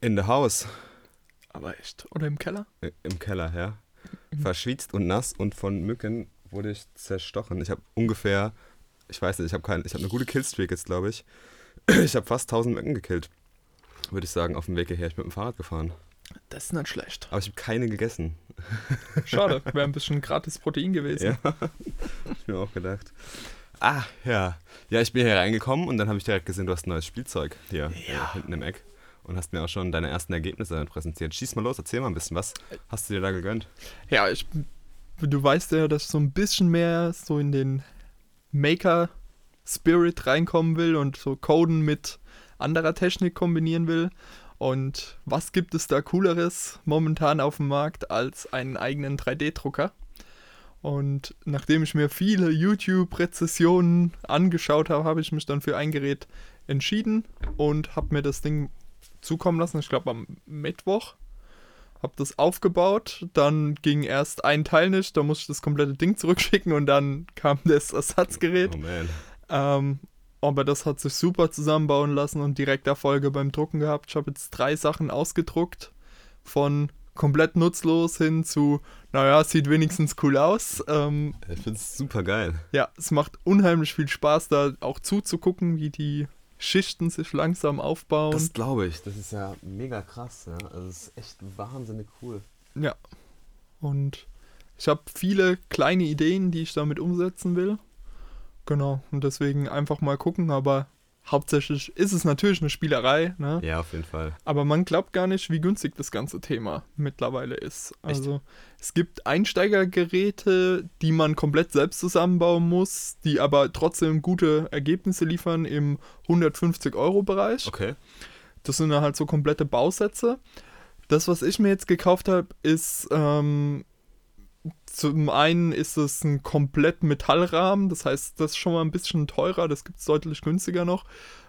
In the house. Aber echt. Oder im Keller? Im Keller, ja. Verschwitzt und nass und von Mücken wurde ich zerstochen. Ich habe ungefähr, ich weiß nicht, ich habe kein, ich habe eine gute Killstreak jetzt, glaube ich. Ich habe fast 1000 Mücken gekillt. Würde ich sagen, auf dem Weg hierher. Ich bin mit dem Fahrrad gefahren. Das ist nicht schlecht. Aber ich habe keine gegessen. Schade, wäre ein bisschen gratis Protein gewesen. Ja, ich mir auch gedacht. Ah, ja. Ja, ich bin hier reingekommen und dann habe ich direkt gesehen, du hast ein neues Spielzeug hier Ja. äh, hinten im Eck. Und hast mir auch schon deine ersten Ergebnisse präsentiert. Schieß mal los, erzähl mal ein bisschen, was hast du dir da gegönnt? Ja, ich, du weißt ja, dass ich so ein bisschen mehr so in den Maker-Spirit reinkommen will und so Coden mit anderer Technik kombinieren will. Und was gibt es da Cooleres momentan auf dem Markt als einen eigenen 3D-Drucker? Und nachdem ich mir viele YouTube-Rezessionen angeschaut habe, habe ich mich dann für ein Gerät entschieden und habe mir das Ding zukommen lassen. Ich glaube am Mittwoch. Hab das aufgebaut, dann ging erst ein Teil nicht, da musste ich das komplette Ding zurückschicken und dann kam das Ersatzgerät. Oh man. Ähm, aber das hat sich super zusammenbauen lassen und direkt Erfolge beim Drucken gehabt. Ich habe jetzt drei Sachen ausgedruckt. Von komplett nutzlos hin zu, naja, sieht wenigstens cool aus. Ähm, Ich finde es super geil. ja, es macht unheimlich viel Spaß, da auch zuzugucken, wie die Schichten sich langsam aufbauen. Das glaube ich. Das ist ja mega krass. Ja? Also es ist echt wahnsinnig cool. Ja. Und ich habe viele kleine Ideen, die ich damit umsetzen will. Genau. Und deswegen einfach mal gucken, aber hauptsächlich ist es natürlich eine Spielerei, ne? Ja, auf jeden Fall. Aber man glaubt gar nicht, wie günstig das ganze Thema mittlerweile ist. Also es gibt Einsteigergeräte, die man komplett selbst zusammenbauen muss, die aber trotzdem gute Ergebnisse liefern im 150-Euro-Bereich. Okay. Das sind dann halt so komplette Bausätze. Das, was ich mir jetzt gekauft habe, ist ähm, zum einen ist es ein komplett Metallrahmen, das heißt, das ist schon mal ein bisschen teurer, das gibt es deutlich günstiger noch.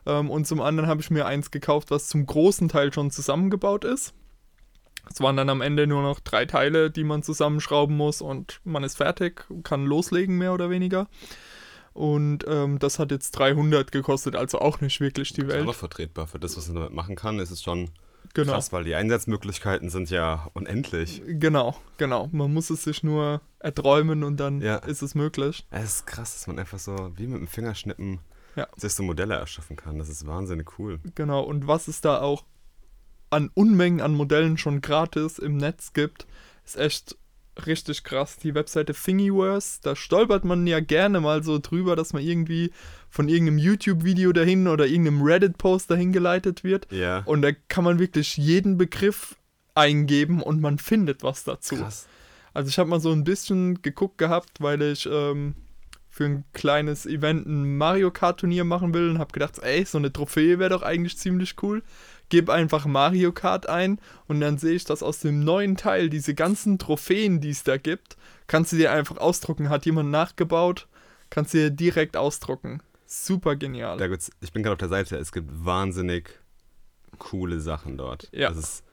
Ähm, und zum anderen habe ich mir eins gekauft, was zum großen Teil schon zusammengebaut ist. Es waren dann am Ende nur noch drei Teile, die man zusammenschrauben muss und man ist fertig, kann loslegen mehr oder weniger. Und ähm, das hat jetzt 300 gekostet, also auch nicht wirklich die Das ist Welt. aber vertretbar. Für das, was man damit machen kann, ist es schon Genau. krass, weil die Einsatzmöglichkeiten sind ja unendlich. Genau, genau. Man muss es sich nur erträumen und dann Ja. ist es möglich. Es ist krass, dass man einfach so wie mit dem Fingerschnippen Ja. sich so Modelle erschaffen kann. Das ist wahnsinnig cool. Genau. Und was es da auch an Unmengen an Modellen schon gratis im Netz gibt, ist echt richtig krass. Die Webseite Thingiverse, da stolpert man ja gerne mal so drüber, dass man irgendwie von irgendeinem YouTube-Video dahin oder irgendeinem Reddit-Post dahin geleitet wird. Ja. Und da kann man wirklich jeden Begriff eingeben und man findet was dazu. Krass. Also ich habe mal so ein bisschen geguckt gehabt, weil ich ähm, für ein kleines Event ein Mario Kart Turnier machen will und habe gedacht, ey, so eine Trophäe wäre doch eigentlich ziemlich cool. Gib einfach Mario Kart ein und dann sehe ich, dass aus dem neuen Teil diese ganzen Trophäen, die es da gibt, kannst du dir einfach ausdrucken. Hat jemand nachgebaut, kannst du dir direkt ausdrucken. Super genial. Ja, gut, ich bin gerade auf der Seite. Es gibt wahnsinnig coole Sachen dort. Ja. Das ist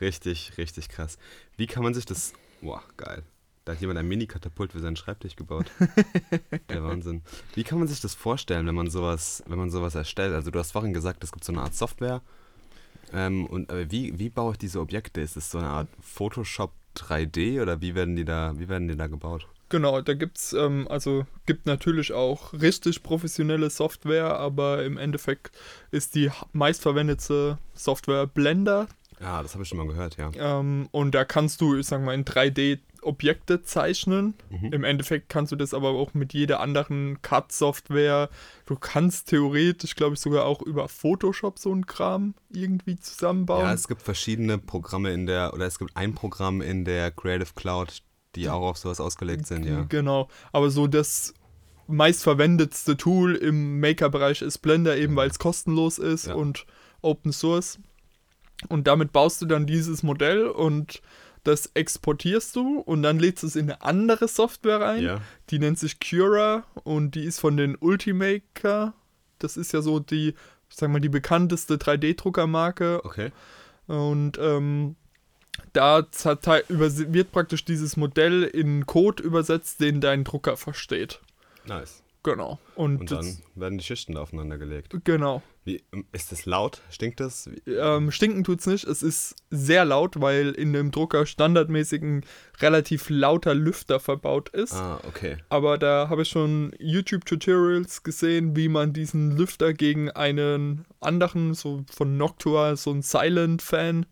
richtig, richtig krass. Wie kann man sich das. Boah, geil. Da hat jemand ein Mini-Katapult für seinen Schreibtisch gebaut. Der Wahnsinn. Wie kann man sich das vorstellen, wenn man sowas, wenn man sowas erstellt? Also du hast vorhin gesagt, es gibt so eine Art Software. Ähm, und aber wie, wie baue ich diese Objekte? Ist es so eine Art Photoshop 3D oder wie werden die da, wie werden die da gebaut? Genau, da gibt's, ähm, also gibt natürlich auch richtig professionelle Software, aber im Endeffekt ist die meistverwendete Software Blender. Ja, das habe ich schon mal gehört, ja. Ähm, und da kannst du, ich sag mal, in 3D Objekte zeichnen. Mhm. Im Endeffekt kannst du das aber auch mit jeder anderen CAD-Software. Du kannst theoretisch, glaube ich, sogar auch über Photoshop so einen Kram irgendwie zusammenbauen. Ja, es gibt verschiedene Programme in der, oder es gibt ein Programm in der Creative Cloud, die auch auf sowas ausgelegt sind, ja. Genau, aber so das meistverwendetste Tool im Maker-Bereich ist Blender, eben weil es kostenlos ist Ja. und Open Source. Und damit baust du dann dieses Modell und das exportierst du und dann lädst du es in eine andere Software rein. Ja. Die nennt sich Cura und die ist von den Ultimaker. Das ist ja so die, ich sag mal, die bekannteste 3D-Druckermarke Okay. und ähm, da wird praktisch dieses Modell in Code übersetzt, den dein Drucker versteht. Nice. Genau. Und, Und dann werden die Schichten da aufeinander gelegt. genau. Wie, ähm, ist das laut? Stinkt das? Ähm, stinken tut's nicht. Es ist sehr laut, weil in dem Drucker standardmäßig ein relativ lauter Lüfter verbaut ist. Ah, okay. Aber da habe ich schon YouTube-Tutorials gesehen, wie man diesen Lüfter gegen einen anderen, so von Noctua, so einen Silent-Fan,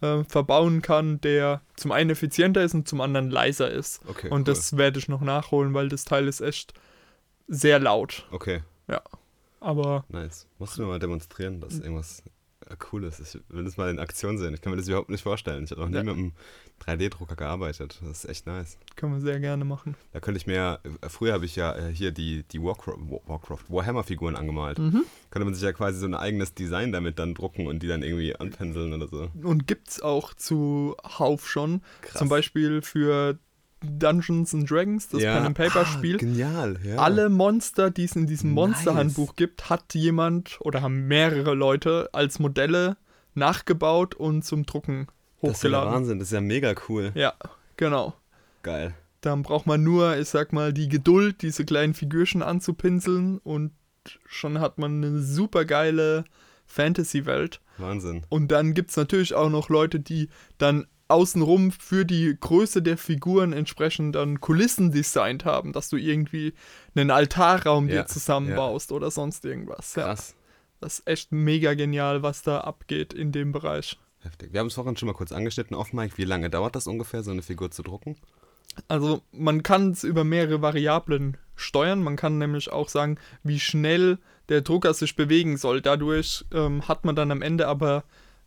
äh, verbauen kann, der zum einen effizienter ist und zum anderen leiser ist. Okay. und cool. das werde ich noch nachholen, weil das Teil ist echt sehr laut. Okay, Aber nice. Musst du mir mal demonstrieren, dass irgendwas äh, Cooles ist. Ich will das mal in Aktion sehen. Ich kann mir das überhaupt nicht vorstellen. Ich habe noch nie Ja. mit einem 3D-Drucker gearbeitet. Das ist echt nice. können wir sehr gerne machen. Da könnte ich mir, äh, früher habe ich ja äh, hier die, die Warcraft, Warcraft Warhammer-Figuren angemalt. Mhm. Könnte man sich ja quasi so ein eigenes Design damit dann drucken und die dann irgendwie anpenseln oder so. Und gibt's auch zuhauf schon. Krass. Zum Beispiel für Dungeons and Dragons, das Pen and Paper Ah, Spiel. Genial, ja. Alle Monster, die es in diesem Nice. Monsterhandbuch gibt, hat jemand oder haben mehrere Leute als Modelle nachgebaut und zum Drucken Das ist ja hochgeladen. Wahnsinn, das ist ja mega cool. Ja, genau. Geil. Dann braucht man nur, ich sag mal, die Geduld, diese kleinen Figürchen anzupinseln und schon hat man eine super geile Fantasy-Welt. Wahnsinn. Und dann gibt es natürlich auch noch Leute, die dann außenrum für die Größe der Figuren entsprechend dann Kulissen designt haben, dass du irgendwie einen Altarraum Ja, dir zusammenbaust oder sonst irgendwas. Ja, Krass. das ist echt mega genial, was da abgeht in dem Bereich. Heftig. Wir haben es vorhin schon mal kurz angeschnitten auf Mike. Wie lange dauert das ungefähr, so eine Figur zu drucken? Also man kann es über mehrere Variablen steuern. Man kann nämlich auch sagen, wie schnell der Drucker sich bewegen soll. Dadurch ähm, hat man dann am Ende aber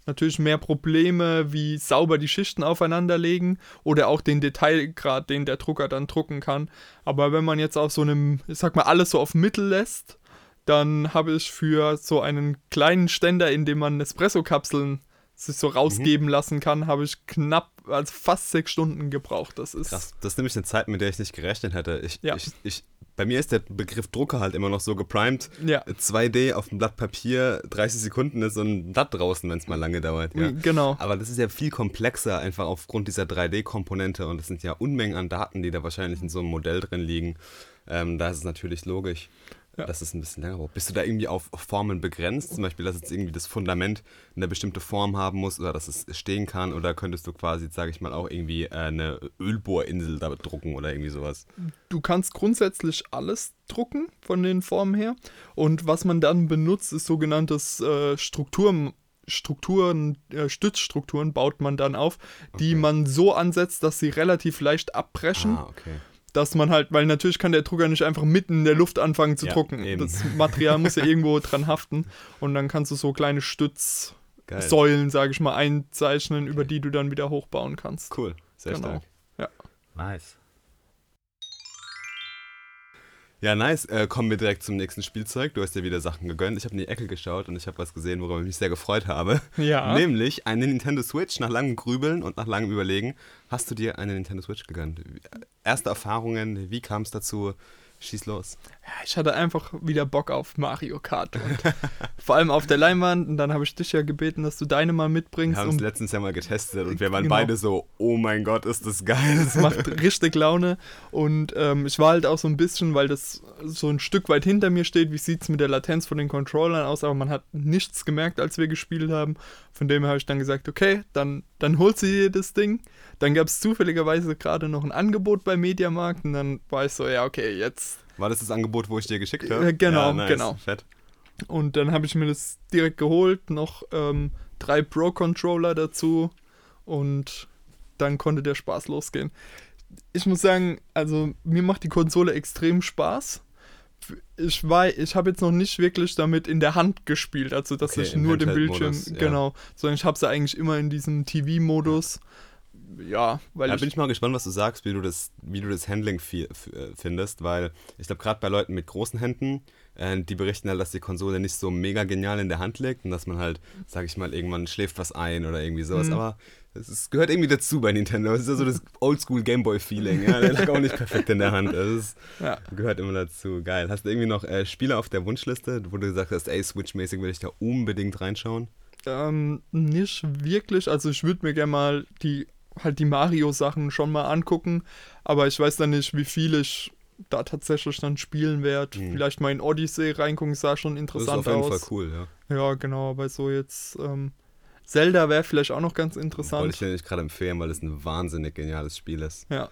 natürlich mehr Probleme, wie sauber die Schichten aufeinander legen oder auch den Detailgrad, den der Drucker dann drucken kann. Aber wenn man jetzt auf so einem, ich sag mal, alles so auf Mittel lässt, dann habe ich für so einen kleinen Ständer, in dem man Espresso-Kapseln sich so rausgeben lassen kann, habe ich knapp, also fast sechs Stunden gebraucht. Das ist Krass. Das ist nämlich eine Zeit, mit der ich nicht gerechnet hätte. Ich, Ja. ich, ich, bei mir ist der Begriff Drucker halt immer noch so geprimed. Ja, 2D auf dem Blatt Papier, 30 Sekunden ist so ein Blatt draußen, wenn es mal lange dauert. Ja. genau. Aber das ist ja viel komplexer, einfach aufgrund dieser 3D-Komponente. Und es sind ja Unmengen an Daten, die da wahrscheinlich in so einem Modell drin liegen. Ähm, da ist es natürlich logisch, Ja. dass es ein bisschen länger braucht. Bist du da irgendwie auf Formen begrenzt? Zum Beispiel, dass jetzt irgendwie das Fundament eine bestimmte Form haben muss oder dass es stehen kann? Oder könntest du quasi, sage ich mal, auch irgendwie äh, eine Ölbohrinsel da drucken oder irgendwie sowas? Du kannst grundsätzlich alles drucken von den Formen her. Und was man dann benutzt, ist sogenanntes äh, Strukturen. Strukturen, äh, Stützstrukturen baut man dann auf, die Okay. man so ansetzt, dass sie relativ leicht abbrechen, Ah, okay. Dass man halt, weil natürlich kann der Drucker nicht einfach mitten in der Luft anfangen zu Ja, drucken. eben. Das Material muss ja irgendwo dran haften und dann kannst du so kleine Stützsäulen, sage ich mal, einzeichnen, über die du dann wieder hochbauen kannst. Cool. Sehr Genau. stark. Ja. Nice. Ja, nice. Äh, kommen wir direkt zum nächsten Spielzeug. Du hast dir wieder Sachen gegönnt. Ich habe in die Ecke geschaut und ich habe was gesehen, worüber ich mich sehr gefreut habe. Ja. Nämlich eine Nintendo Switch. Nach langem Grübeln und nach langem Überlegen hast du dir eine Nintendo Switch gegönnt. Erste Erfahrungen, wie kam es dazu? Schieß los. Ja, ich hatte einfach wieder Bock auf Mario Kart und vor allem auf der Leinwand und dann habe ich dich ja gebeten, dass du deine mal Wir mitbringst haben es letztens ja mal getestet und wir waren Genau. beide so, oh mein Gott, ist das geil. es macht richtig Laune und ähm, ich war halt auch so ein bisschen, weil das so ein Stück weit hinter mir steht, wie sieht es mit der Latenz von den Controllern aus, aber man hat nichts gemerkt, als wir gespielt haben. Von dem her habe ich dann gesagt, okay, dann, dann holst du dir das Ding. Dann gab es zufälligerweise gerade noch ein Angebot bei Mediamarkt und dann war ich so, ja, okay, jetzt War das das Angebot, wo ich dir geschickt habe? Äh, genau, ja, nice. genau. Fett. Und dann habe ich mir das direkt geholt, noch ähm, drei Pro-Controller dazu und dann konnte der Spaß losgehen. Ich muss sagen, also mir macht die Konsole extrem Spaß. Ich war, ich habe jetzt noch nicht wirklich damit in der Hand gespielt, also dass Okay, ich nur den Bildschirm, ja. genau, sondern ich habe sie eigentlich immer in diesem TV-Modus. Ja, weil Da ich, bin ich mal gespannt, was du sagst, wie du das, wie du das Handling findest, weil ich glaube, gerade bei Leuten mit großen Händen, äh, die berichten halt, dass die Konsole nicht so mega genial in der Hand liegt und dass man halt, sag ich mal, irgendwann schläft was ein oder irgendwie sowas. Mhm. Aber es gehört irgendwie dazu bei Nintendo. Es ist ja so das Oldschool Gameboy-Feeling. Ja? Der lag auch nicht perfekt in der Hand. Es ja, gehört immer dazu. Geil. Hast du irgendwie noch äh, Spiele auf der Wunschliste, wo du gesagt hast, ey, Switch-mäßig will ich da unbedingt reinschauen? Ähm, nicht wirklich. Also ich würde mir gerne mal die halt die Mario-Sachen schon mal angucken, aber ich weiß dann nicht, wie viel ich da tatsächlich dann spielen werde. Mhm. Vielleicht mal in Odyssey reingucken, sah schon Das ist interessant auf jeden aus. Fall cool, ja. Ja, genau, aber so jetzt ähm, Zelda wäre vielleicht auch noch ganz Wollte interessant. ich dir nicht gerade empfehlen, weil es ein wahnsinnig geniales Spiel ist. Ja.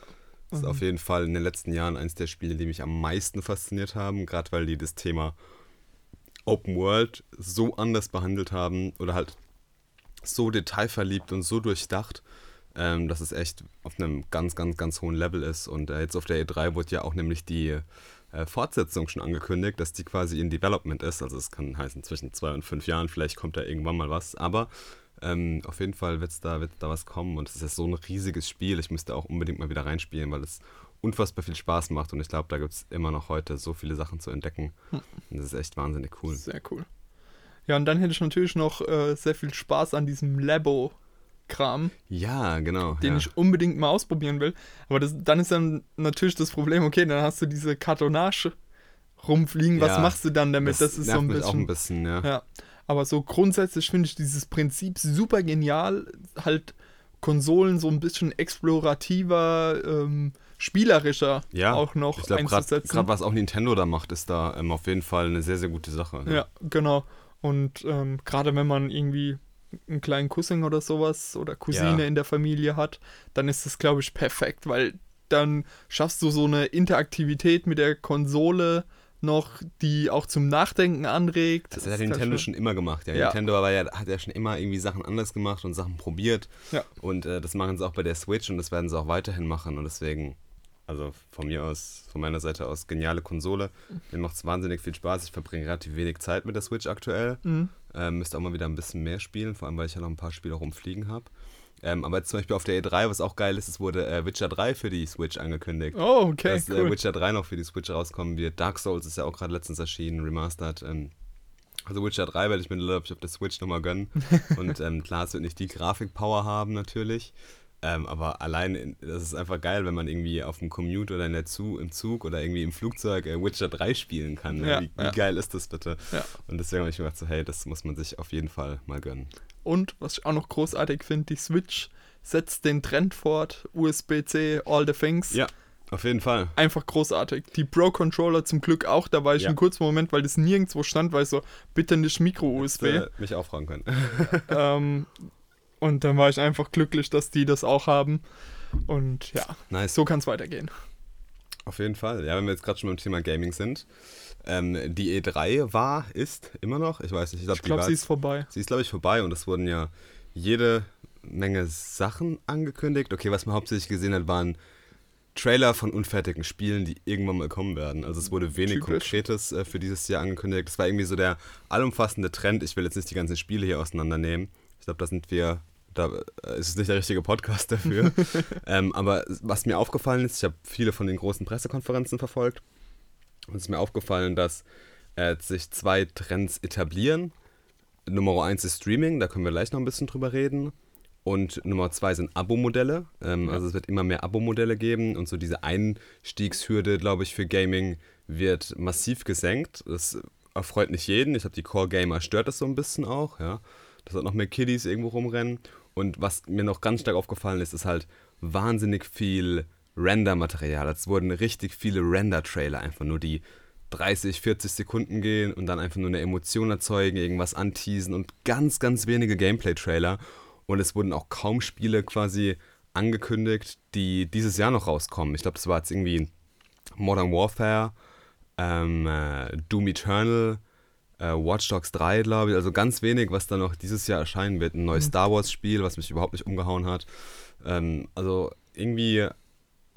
Das ist Mhm. auf jeden Fall in den letzten Jahren eines der Spiele, die mich am meisten fasziniert haben, gerade weil die das Thema Open World so anders behandelt haben oder halt so detailverliebt und so durchdacht, ähm, dass es echt auf einem ganz, ganz, ganz hohen Level ist. Und äh, jetzt auf der E3 wurde ja auch nämlich die äh, Fortsetzung schon angekündigt, dass die quasi in Development ist. Also es kann heißen zwischen zwei und fünf Jahren, vielleicht kommt da irgendwann mal was. Aber ähm, auf jeden Fall wird's da, wird da was kommen und es ist so ein riesiges Spiel. Ich müsste auch unbedingt mal wieder reinspielen, weil es unfassbar viel Spaß macht und ich glaube, da gibt es immer noch heute so viele Sachen zu entdecken. Hm. Und das ist echt wahnsinnig cool. Sehr cool. Ja, und dann hätte ich natürlich noch äh, sehr viel Spaß an diesem Labo-Kram, Ja, genau. den ja. ich unbedingt mal ausprobieren will. Aber das, dann ist dann natürlich das Problem, okay, dann hast du diese Kartonage rumfliegen, was Ja, machst du dann damit? Das, ist so ein bisschen. auch ein bisschen, ja. Ja, aber so grundsätzlich finde ich dieses Prinzip super genial, halt Konsolen so ein bisschen explorativer, ähm, spielerischer Ja, auch noch Ich gerade einzusetzen. was auch Nintendo da macht, ist da ähm, auf jeden Fall eine sehr, sehr gute Sache. ne? ja, genau. Und ähm, gerade wenn man irgendwie einen kleinen Cousin oder sowas oder Cousine Ja. in der Familie hat, dann ist das, glaube ich, perfekt, weil dann schaffst du so eine Interaktivität mit der Konsole noch, die auch zum Nachdenken anregt. Das hat ja Nintendo schon immer gemacht. Ja. Ja. Nintendo war ja, hat ja schon immer irgendwie Sachen anders gemacht und Sachen probiert. Ja. Und äh, das machen sie auch bei der Switch und das werden sie auch weiterhin machen. Und deswegen, also von mir aus, von meiner Seite aus, geniale Konsole. Mir macht es wahnsinnig viel Spaß. Ich verbringe relativ wenig Zeit mit der Switch aktuell. Mhm. Ähm, müsste auch mal wieder ein bisschen mehr spielen, vor allem weil ich ja noch ein paar Spiele rumfliegen habe. Ähm, aber jetzt zum Beispiel auf der E3, was auch geil ist, es wurde äh, Witcher 3 für die Switch angekündigt. Oh, okay, dass äh, cool. Witcher 3 noch für die Switch rauskommen wird. Dark Souls ist ja auch gerade letztens erschienen, remastered. Ähm, also Witcher 3 werde ich mir glaub ich, auf der Switch nochmal gönnen. Und ähm, klar, es wird nicht die Grafikpower haben natürlich. Ähm, aber allein, in, das ist einfach geil, wenn man irgendwie auf dem Commute oder in der Zug, im Zug oder irgendwie im Flugzeug äh, Witcher 3 spielen kann. Ne? Ja, wie, wie ja. geil ist das bitte? Ja. Und deswegen habe ich mir gedacht, so, hey, das muss man sich auf jeden Fall mal gönnen. Und was ich auch noch großartig finde, die Switch setzt den Trend fort, USB-C, all the things. Ja, auf jeden Fall. Einfach großartig. Die Pro-Controller zum Glück auch, da war ich Ja. einen kurzen Moment, weil das nirgendwo stand, weil ich so, bitte nicht Micro-USB. Äh, mich auch fragen können. ähm, und dann war ich einfach glücklich, dass die das auch haben. Und ja, nice. so kann es weitergehen. Auf jeden Fall. Ja, wenn wir jetzt gerade schon beim Thema Gaming sind. Ähm, die E3 war, ist immer noch, ich weiß nicht, ich glaube, Ich glaube, sie ist vorbei. sie ist, glaube ich, vorbei und es wurden ja jede Menge Sachen angekündigt. Okay, was man hauptsächlich gesehen hat, waren Trailer von unfertigen Spielen, die irgendwann mal kommen werden. Also es wurde wenig Typisch. Konkretes äh, für dieses Jahr angekündigt. Das war irgendwie so der allumfassende Trend. Ich will jetzt nicht die ganzen Spiele hier auseinandernehmen. Ich glaube, da sind wir, da äh, ist es nicht der richtige Podcast dafür. ähm, aber was mir aufgefallen ist, ich habe viele von den großen Pressekonferenzen verfolgt. Und es ist mir aufgefallen, dass äh, sich zwei Trends etablieren. Nummer eins ist Streaming, da können wir gleich noch ein bisschen drüber reden. Und Nummer zwei sind Abo-Modelle. Ähm, Ja. Also es wird immer mehr Abo-Modelle geben und so diese Einstiegshürde, glaube ich, für Gaming wird massiv gesenkt. Das erfreut nicht jeden. Ich glaube, die Core-Gamer stört das so ein bisschen auch, ja. Dass halt noch mehr Kiddies irgendwo rumrennen. Und was mir noch ganz stark aufgefallen ist, ist halt wahnsinnig viel Render-Material. Es wurden richtig viele Render-Trailer einfach nur, die 30, 40 Sekunden gehen und dann einfach nur eine Emotion erzeugen, irgendwas anteasen und ganz, ganz wenige Gameplay-Trailer. Und es wurden auch kaum Spiele quasi angekündigt, die dieses Jahr noch rauskommen. Ich glaube, das war jetzt irgendwie Modern Warfare, ähm, äh, Doom Eternal, äh, Watch Dogs 3, glaube ich. Also ganz wenig, was dann noch dieses Jahr erscheinen wird. Ein neues Star Wars-Spiel, was mich überhaupt nicht umgehauen hat. Ähm, also irgendwie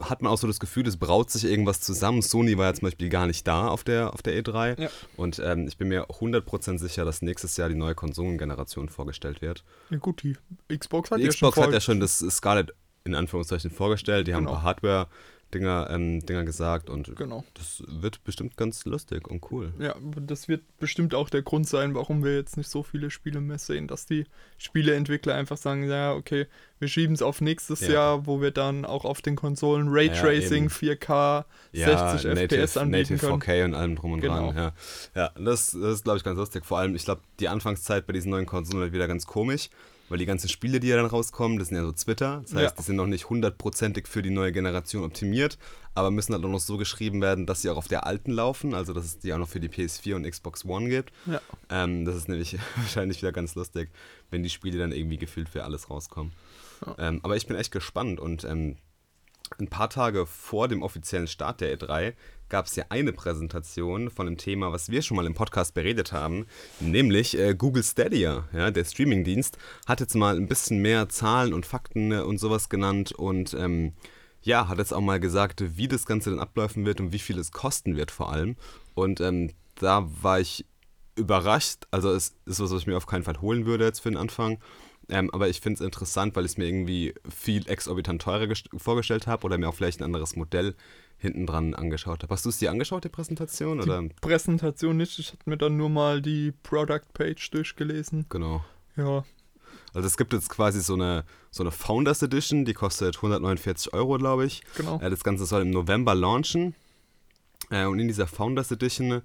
hat man auch so das Gefühl, es braut sich irgendwas zusammen. Sony war ja zum Beispiel gar nicht da auf der, auf der E3. Ja. Und ähm, ich bin mir 100% sicher, dass nächstes Jahr die neue Konsolengeneration vorgestellt wird. Ja, gut, die Xbox hat Die ja Xbox schon hat ja schon das Scarlett in Anführungszeichen vorgestellt. Die haben Genau. ein paar Hardware-Dinger ähm, Dinger gesagt und Genau. das wird bestimmt ganz lustig und cool. Ja, das wird bestimmt auch der Grund sein, warum wir jetzt nicht so viele Spiele mehr sehen, dass die Spieleentwickler einfach sagen, ja, okay, wir schieben es auf nächstes Ja. Jahr, wo wir dann auch auf den Konsolen Ja, Raytracing, eben. 4K, Ja, 60 Native, FPS anbieten Native können. 4K und allem drum und Genau. dran. Ja, ja das, das ist, glaube ich, ganz lustig. Vor allem, ich glaube, die Anfangszeit bei diesen neuen Konsolen wird wieder ganz komisch, weil die ganzen Spiele, die ja dann rauskommen, das sind ja so Twitter. Das heißt, Ja. die sind noch nicht hundertprozentig für die neue Generation optimiert, aber müssen halt auch noch so geschrieben werden, dass sie auch auf der alten laufen, also dass es die auch noch für die PS4 und Xbox One gibt. Ja. Ähm, das ist nämlich wahrscheinlich wieder ganz lustig, wenn die Spiele dann irgendwie gefühlt für alles rauskommen. Ähm, aber ich bin echt gespannt und ähm, ein paar Tage vor dem offiziellen Start der E3 gab es ja eine Präsentation von einem Thema, was wir schon mal im Podcast beredet haben, nämlich äh, Google Stadia, ja, der Streamingdienst, hat jetzt mal ein bisschen mehr Zahlen und Fakten äh, und sowas genannt und ähm, ja, hat jetzt auch mal gesagt, wie das Ganze dann abläufen wird und wie viel es kosten wird vor allem. Und ähm, da war ich überrascht. Also es ist was, was ich mir auf keinen Fall holen würde jetzt für den Anfang. Ähm, aber ich finde es interessant, weil ich es mir irgendwie viel exorbitant teurer gest- vorgestellt habe oder mir auch vielleicht ein anderes Modell hinten dran angeschaut habe. Hast du es dir angeschaut, die Präsentation? Oder? Die Präsentation nicht, ich hatte mir dann nur mal die Product Page durchgelesen. Genau. Ja, Also es gibt jetzt quasi so eine, so eine Founders Edition, die kostet 149 Euro, glaube ich. genau. Äh, das Ganze soll im November launchen. Äh, und in dieser Founders Edition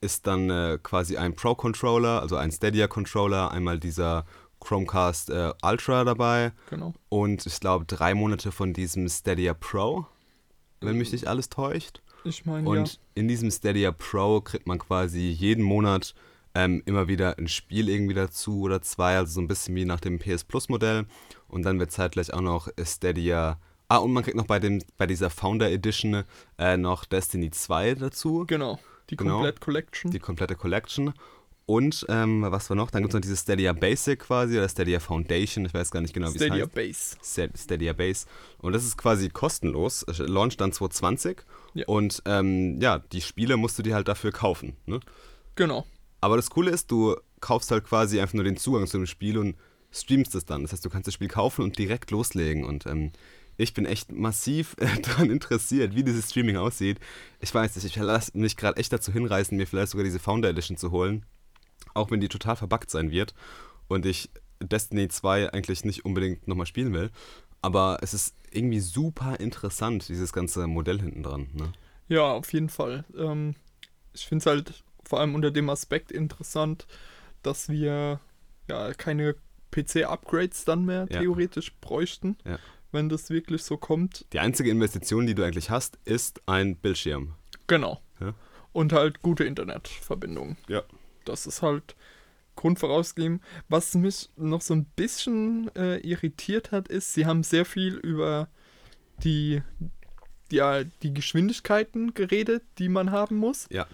ist dann äh, quasi ein Pro-Controller, also ein Stadia-Controller, einmal dieser Chromecast äh, Ultra dabei genau. und ich glaube drei Monate von diesem Stadia Pro, wenn mich nicht alles täuscht. Ich meine, Und ja. in diesem Stadia Pro kriegt man quasi jeden Monat ähm, immer wieder ein Spiel irgendwie dazu oder zwei, also so ein bisschen wie nach dem PS Plus Modell. Und dann wird zeitgleich auch noch Stadia. Ah, und man kriegt noch bei, dem, bei dieser Founder Edition äh, noch Destiny 2 dazu, Genau. Die Genau. Komplett Collection. die komplette Collection. Und ähm, was war noch? Dann gibt es noch dieses Stadia Basic quasi oder Stadia Foundation, ich weiß gar nicht genau, wie es Stadia heißt. Base. Sta- Stadia Base. Und das ist quasi kostenlos. Es Launcht dann 2020. Ja. Und ähm, ja, die Spiele musst du dir halt dafür kaufen. Ne? Genau. Aber das Coole ist, du kaufst halt quasi einfach nur den Zugang zu dem Spiel und streamst es dann. Das heißt, du kannst das Spiel kaufen und direkt loslegen. Und ähm, ich bin echt massiv daran interessiert, wie dieses Streaming aussieht. Ich weiß nicht, ich lasse mich gerade echt dazu hinreißen, mir vielleicht sogar diese Founder Edition zu holen. Auch wenn die total verbuggt sein wird und ich Destiny 2 eigentlich nicht unbedingt nochmal spielen will. Aber es ist irgendwie super interessant, dieses ganze Modell hinten dran. Ne? Ja, auf jeden Fall. Ähm, ich finde es halt vor allem unter dem Aspekt interessant, dass wir ja keine PC-Upgrades dann mehr Ja. theoretisch bräuchten, Ja. wenn das wirklich so kommt. Die einzige Investition, die du eigentlich hast, ist ein Bildschirm. Genau. Ja. Und halt gute Internetverbindungen. Ja. Das ist halt Grundvorausgeben. Was mich noch so ein bisschen äh, irritiert hat, ist, sie haben sehr viel über die, ja, die Geschwindigkeiten geredet, die man haben muss. Ja.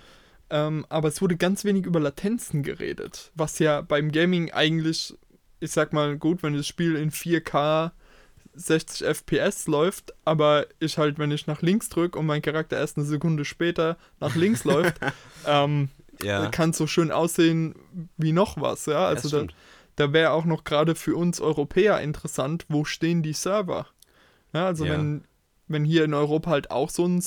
Ähm, aber es wurde ganz wenig über Latenzen geredet, was ja beim Gaming eigentlich, ich sag mal, gut, wenn das Spiel in 4K 60 FPS läuft, aber ich halt, wenn ich nach links drücke und mein Charakter erst eine Sekunde später nach links läuft, ähm, Ja, kann so schön aussehen wie noch was, ja. Also da, da wäre auch noch gerade für uns Europäer interessant, wo stehen die Server? Ja, also Ja. wenn, wenn hier in Europa halt auch so ein ich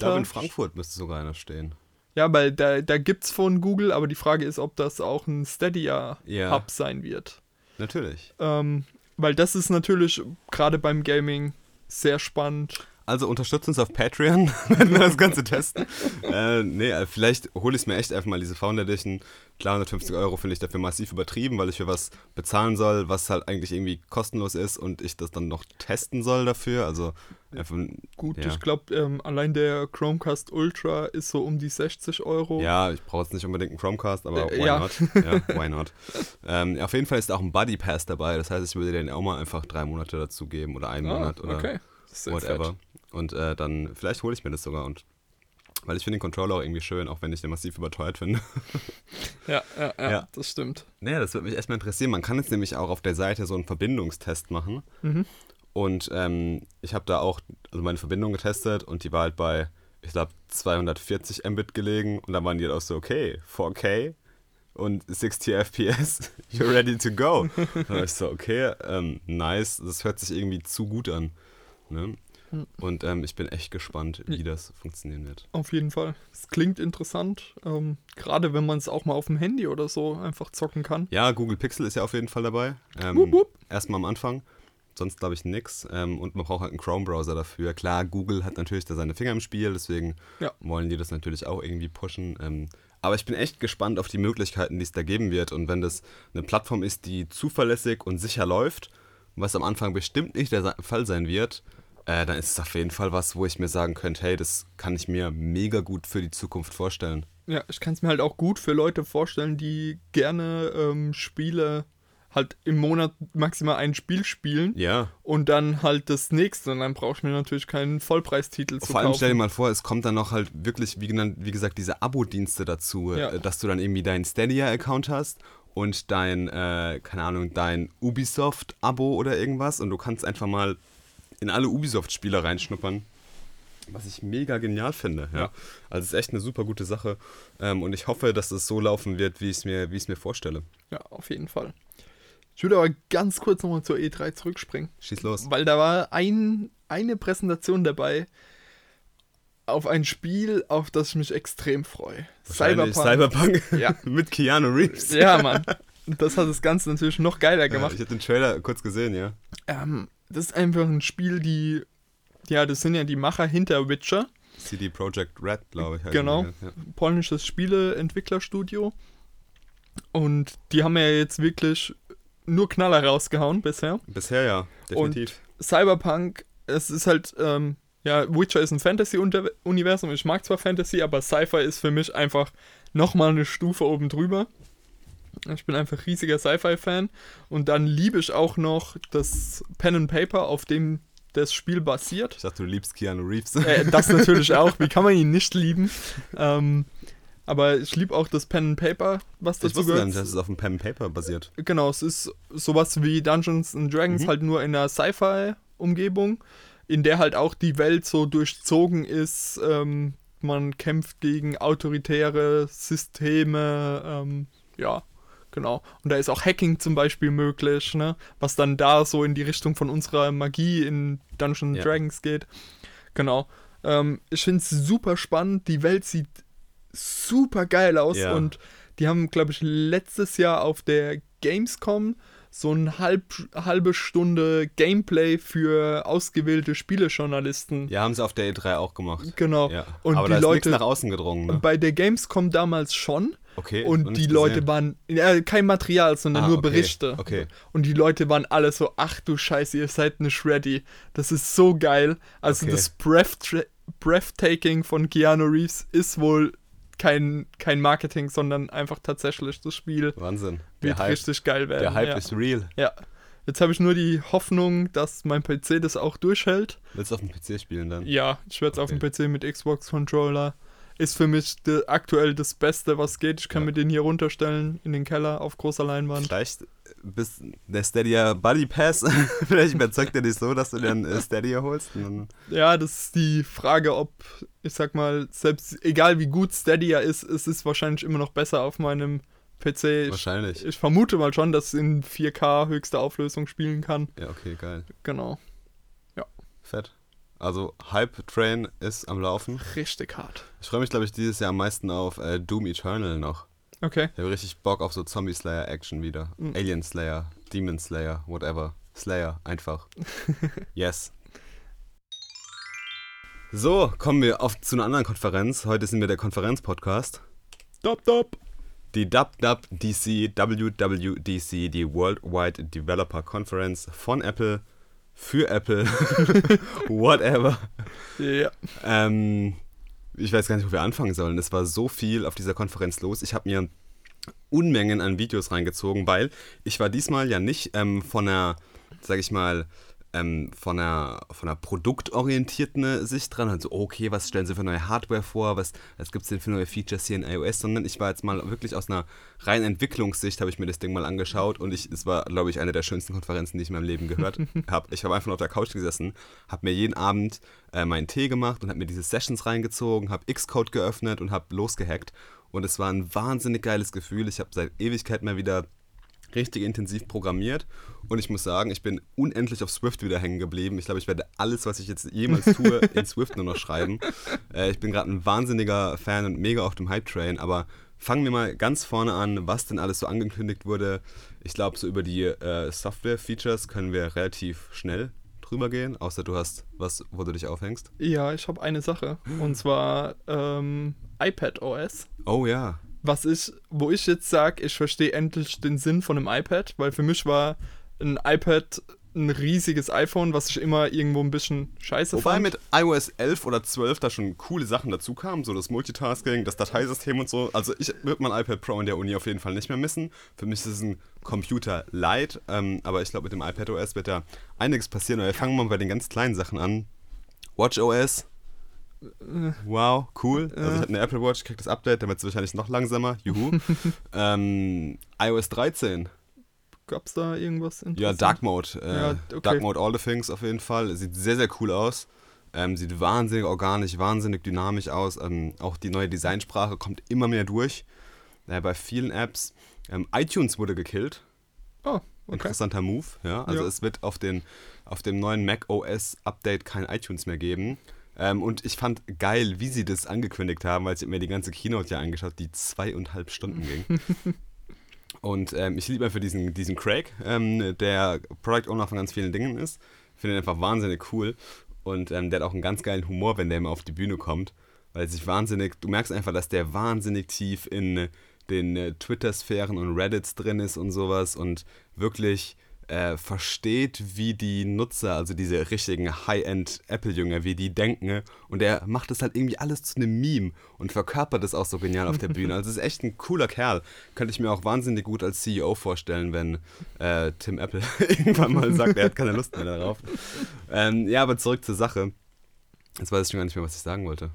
glaube, in Frankfurt müsste sogar einer stehen. Ja, weil da, da gibt's von Google, aber die Frage ist, ob das auch ein Ja. Stadia-Hub sein wird. Natürlich. Ähm, weil das ist natürlich gerade beim Gaming sehr spannend. Also unterstützt uns auf Patreon, wenn wir das Ganze testen. äh, nee, äh, vielleicht hole ich es mir echt einfach mal diese Founder Edition. Klar, 150 Euro finde ich dafür massiv übertrieben, weil ich für was bezahlen soll, was halt eigentlich irgendwie kostenlos ist und ich das dann noch testen soll dafür. Also einfach, Gut, Ja. ich glaube, ähm, allein der Chromecast Ultra ist so um die 60 Euro. ja, ich brauche jetzt nicht unbedingt einen Chromecast, aber Äh, why ja. not? Ja, why not? ähm, auf jeden Fall ist da auch ein Buddy Pass dabei. Das heißt, ich würde den auch mal einfach drei Monate dazu geben oder einen Ah, Monat oder okay. Whatever. fett. Und äh, dann, vielleicht hole ich mir das sogar und weil ich finde den Controller auch irgendwie schön, auch wenn ich den massiv überteuert finde. Ja, ja, ja, Ja. das stimmt. naja, das würde mich erstmal interessieren. Man kann jetzt nämlich auch auf der Seite so einen Verbindungstest machen. Mhm. Und ähm, ich habe da auch also meine Verbindung getestet und die war halt bei, ich glaube, 240 Mbit gelegen. Und dann waren die halt auch so, okay, 4K und 60 FPS, you're ready to go. dann war ich so, okay, ähm, nice, das hört sich irgendwie zu gut an. Ne? Und ähm, ich bin echt gespannt, wie das funktionieren wird. Auf jeden Fall. Es klingt interessant. Ähm, Gerade wenn man es auch mal auf dem Handy oder so einfach zocken kann. Ja, Google Pixel ist ja auf jeden Fall dabei. Ähm. Erstmal am Anfang. Sonst glaube ich nix. Ähm, und man braucht halt einen Chrome-Browser dafür. Klar, Google hat natürlich da seine Finger im Spiel, deswegen Ja. wollen die das natürlich auch irgendwie pushen. Ähm, Aber ich bin echt gespannt auf die Möglichkeiten, die es da geben wird. Und wenn das eine Plattform ist, die zuverlässig und sicher läuft, was am Anfang bestimmt nicht der Fall sein wird, äh, dann ist es auf jeden Fall was, wo ich mir sagen könnte, hey, das kann ich mir mega gut für die Zukunft vorstellen. Ja, ich kann es mir halt auch gut für Leute vorstellen, die gerne ähm, Spiele halt im Monat maximal ein Spiel spielen Ja. und dann halt das nächste. Und dann brauche ich mir natürlich keinen Vollpreistitel zu Vor allem stell dir mal vor, es kommt dann noch halt wirklich, wie, genannt, wie gesagt, diese Abo-Dienste dazu, Ja. äh, dass du dann irgendwie deinen Stadia-Account hast und dein, äh, keine Ahnung, dein Ubisoft-Abo oder irgendwas und du kannst einfach mal in alle Ubisoft-Spiele reinschnuppern. Was ich mega genial finde, ja. Ja. Also es ist echt eine super gute Sache ähm, und ich hoffe, dass es so laufen wird, wie ich es mir, wie mir vorstelle. Ja, auf jeden Fall. Ich würde aber ganz kurz nochmal zur E3 zurückspringen. Schieß los. Weil da war ein, eine Präsentation dabei auf ein Spiel, auf das ich mich extrem freue. Wahrscheinlich Cyberpunk Ja. mit Keanu Reeves. Ja, Mann. Das hat das Ganze natürlich noch geiler Ja, gemacht. ich habe den Trailer kurz gesehen, ja. Ähm, das ist einfach ein Spiel, die. Ja, das sind ja die Macher hinter Witcher. CD Projekt Red, glaube ich. Genau. Ja. polnisches Spieleentwicklerstudio. Und die haben ja jetzt wirklich nur Knaller rausgehauen bisher. Bisher ja, definitiv. Cyberpunk, es ist halt, ähm, ja, Witcher ist ein Fantasy-Universum. Ich mag zwar Fantasy, aber Sci-Fi ist für mich einfach nochmal eine Stufe oben drüber. Ich bin einfach riesiger Sci-Fi-Fan. Und dann liebe ich auch noch das Pen and Paper, auf dem das Spiel basiert. Ich dachte, du liebst Keanu Reeves. Äh, das natürlich auch. Wie kann man ihn nicht lieben? Ähm, aber ich liebe auch das Pen and Paper, was ich dazu wusste gar gehört. nicht, dass es auf dem Pen and Paper basiert. Genau, es ist sowas wie Dungeons and Dragons, Mhm. halt nur in einer Sci-Fi-Umgebung, in der halt auch die Welt so durchzogen ist. Ähm, man kämpft gegen autoritäre Systeme, ähm, ja, genau. Und da ist auch Hacking zum Beispiel möglich, ne? was dann da so in die Richtung von unserer Magie in Dungeons Ja. Dragons geht. Genau. Ähm, ich finde es super spannend. Die Welt sieht super geil aus Ja. und die haben, glaube ich, letztes Jahr auf der Gamescom so eine halb, halbe Stunde Gameplay für ausgewählte Spielejournalisten. Ja, haben sie auf der E3 auch gemacht. Genau. Ja. Und Aber die da ist Leute nach außen gedrungen. Ne? bei der Gamescom damals schon. Okay. Und die Leute gesehen. waren, ja, kein Material, sondern Ah, nur okay, Berichte. okay. Und die Leute waren alle so, ach du Scheiße, ihr seid nicht ready. Das ist so geil. Also Okay. das Breath Breathtaking von Keanu Reeves ist wohl kein, kein Marketing, sondern einfach tatsächlich das Spiel Wahnsinn. wird Der Hype, richtig geil werden. der Hype ja. ist real. ja. Jetzt habe ich nur die Hoffnung, dass mein PC das auch durchhält. Willst du auf dem PC spielen dann? Ja, ich werde es auf dem Okay. PC mit Xbox-Controller. Ist für mich de, aktuell das Beste, was geht. Ich kann Ja. mir den hier runterstellen in den Keller auf großer Leinwand. Vielleicht bis der Stadia Buddy Pass, vielleicht überzeugt er dich so, dass du dann äh, Stadia holst. Ja, das ist die Frage, ob, ich sag mal, selbst egal wie gut Stadia ist, es ist wahrscheinlich immer noch besser auf meinem PC. Ich, wahrscheinlich. ich vermute mal schon, dass es in 4K höchste Auflösung spielen kann. Ja, okay, geil. Genau. Fett. Also Hype Train ist am Laufen. Richtig hart. Ich freue mich, glaube ich, dieses Jahr am meisten auf äh, Doom Eternal noch. Okay. Ich habe richtig Bock auf so Zombie Slayer Action wieder. Mhm. Alien Slayer, Demon Slayer, whatever. Slayer, einfach. yes. So, kommen wir auf zu einer anderen Konferenz. Heute sind wir der Konferenz-Podcast. Dop, dop. Die WWDC, WWDC, die Worldwide Developer Conference von Apple, für Apple, whatever. Ja. Ähm, ich weiß gar nicht, wo wir anfangen sollen. Es war so viel auf dieser Konferenz los. Ich habe mir Unmengen an Videos reingezogen, weil ich war diesmal ja nicht ähm, von einer, sag ich mal, ähm, von einer, von einer produktorientierten Sicht dran, also okay, was stellen sie für neue Hardware vor, was, was gibt es denn für neue Features hier in iOS, sondern ich war jetzt mal wirklich aus einer reinen Entwicklungssicht, habe ich mir das Ding mal angeschaut und ich, es war, glaube ich, eine der schönsten Konferenzen, die ich in meinem Leben gehört habe. Ich habe einfach nur auf der Couch gesessen, habe mir jeden Abend äh, meinen Tee gemacht und habe mir diese Sessions reingezogen, habe Xcode geöffnet und habe losgehackt und es war ein wahnsinnig geiles Gefühl. Ich habe seit Ewigkeit mal wieder richtig intensiv programmiert und ich muss sagen, ich bin unendlich auf Swift wieder hängen geblieben. Ich glaube, ich werde alles, was ich jetzt jemals tue, in Swift nur noch schreiben. Äh, ich bin gerade ein wahnsinniger Fan und mega auf dem Hype-Train, aber fangen wir mal ganz vorne an, was denn alles so angekündigt wurde. Ich glaube, so über die äh, Software-Features können wir relativ schnell drüber gehen, außer du hast was, wo du dich aufhängst. Ja, ich habe eine Sache. Und zwar ähm, iPad OS. Oh ja, was ich, wo ich jetzt sage, ich verstehe endlich den Sinn von einem iPad, weil für mich war ein iPad ein riesiges iPhone, was ich immer irgendwo ein bisschen scheiße Wobei fand. mit iOS 11 oder 12 da schon coole Sachen dazu kamen, so das Multitasking, das Dateisystem und so. Also ich würde mein iPad Pro in der Uni auf jeden Fall nicht mehr missen. Für mich ist es ein Computer Lite, ähm, aber ich glaube mit dem iPad OS wird da einiges passieren. Wir fangen mal bei den ganz kleinen Sachen an. WatchOS. Wow, cool. Also ich hatte eine Apple Watch, krieg das Update, wird es wahrscheinlich noch langsamer. Juhu. ähm, iOS 13. Gab's da irgendwas Ja? Dark Mode. Äh, Ja, okay. Dark Mode All the Things auf jeden Fall. Sieht sehr, sehr cool aus. Ähm, sieht wahnsinnig organisch, wahnsinnig dynamisch aus. Ähm, auch die neue Designsprache kommt immer mehr durch. Äh, bei vielen Apps. Ähm, iTunes wurde gekillt. Oh, okay. Interessanter Move. Ja? Also Ja. es wird auf, den, auf dem neuen Mac OS Update kein iTunes mehr geben. Ähm, und ich fand geil, wie sie das angekündigt haben, weil ich mir die ganze Keynote ja angeschaut, die zweieinhalb Stunden ging. Und ähm, ich liebe einfach diesen, diesen Craig, ähm, der Product Owner von ganz vielen Dingen ist. Finde ihn einfach wahnsinnig cool. Und ähm, der hat auch einen ganz geilen Humor, wenn der immer auf die Bühne kommt. Weil sich wahnsinnig, du merkst einfach, dass der wahnsinnig tief in den äh, Twitter-Sphären und Reddits drin ist und sowas und wirklich äh, versteht, wie die Nutzer, also diese richtigen High-End-Apple-Jünger, wie die denken. Und er macht das halt irgendwie alles zu einem Meme und verkörpert das auch so genial auf der Bühne. Also ist echt ein cooler Kerl. Könnte ich mir auch wahnsinnig gut als CEO vorstellen, wenn äh, Tim Apple irgendwann mal sagt, er hat keine Lust mehr darauf. Ähm, ja, aber zurück zur Sache. Jetzt weiß ich schon gar nicht mehr, was ich sagen wollte.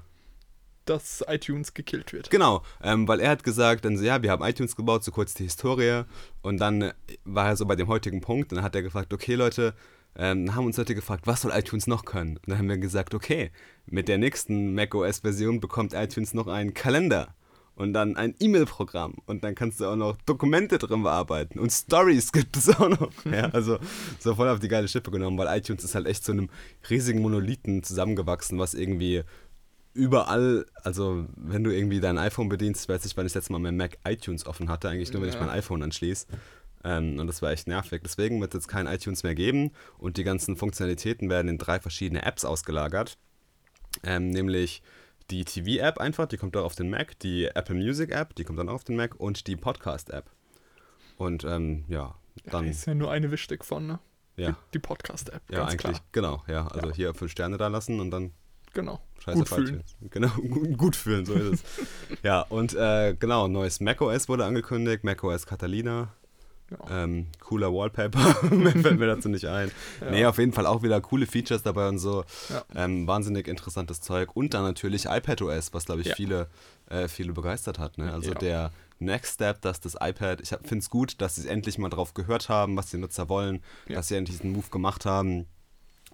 Dass iTunes gekillt wird. Genau, ähm, weil er hat gesagt, dann so, ja, wir haben iTunes gebaut, so kurz die Historie. Und dann äh, war er so bei dem heutigen Punkt und dann hat er gefragt, okay Leute, ähm, haben uns Leute gefragt, was soll iTunes noch können? Und dann haben wir gesagt, okay, mit der nächsten macOS-Version bekommt iTunes noch einen Kalender und dann ein E-Mail-Programm und dann kannst du auch noch Dokumente drin bearbeiten und Stories gibt es auch noch. Ja, also so voll auf die geile Schippe genommen, weil iTunes ist halt echt zu einem riesigen Monolithen zusammengewachsen, was irgendwie überall, also wenn du irgendwie dein iPhone bedienst, weiß ich, wann ich das letzte Mal mein Mac iTunes offen hatte, eigentlich nur, wenn ich Ja. mein iPhone anschließe. Ähm, und das war echt nervig. Deswegen wird es jetzt kein iTunes mehr geben und die ganzen Funktionalitäten werden in drei verschiedene Apps ausgelagert. Ähm, nämlich die TV-App einfach, die kommt auch auf den Mac, die Apple Music-App, die kommt dann auch auf den Mac und die Podcast-App. Und ähm, ja, Da dann, ist ja nur eine wichtig von, ne? ja, Die, die Podcast-App, ja, eigentlich, klar. genau, ja. Also Ja. hier fünf Sterne da lassen und dann Genau. Scheiße Gut fühlen. Genau, gut, fühlen, so ist es. ja, und äh, genau, neues macOS wurde angekündigt, macOS Catalina. Ja. Ähm, cooler Wallpaper, mehr fällt mir dazu nicht ein. Ja. Nee, auf jeden Fall auch wieder coole Features dabei und so. Ja. Ähm, wahnsinnig interessantes Zeug. Und dann natürlich iPadOS, was glaube ich Ja. viele, äh, viele begeistert hat. Ne? Also der Next Step, dass das iPad, ich finde es gut, dass sie endlich mal drauf gehört haben, was die Nutzer wollen, dass sie endlich diesen Move gemacht haben,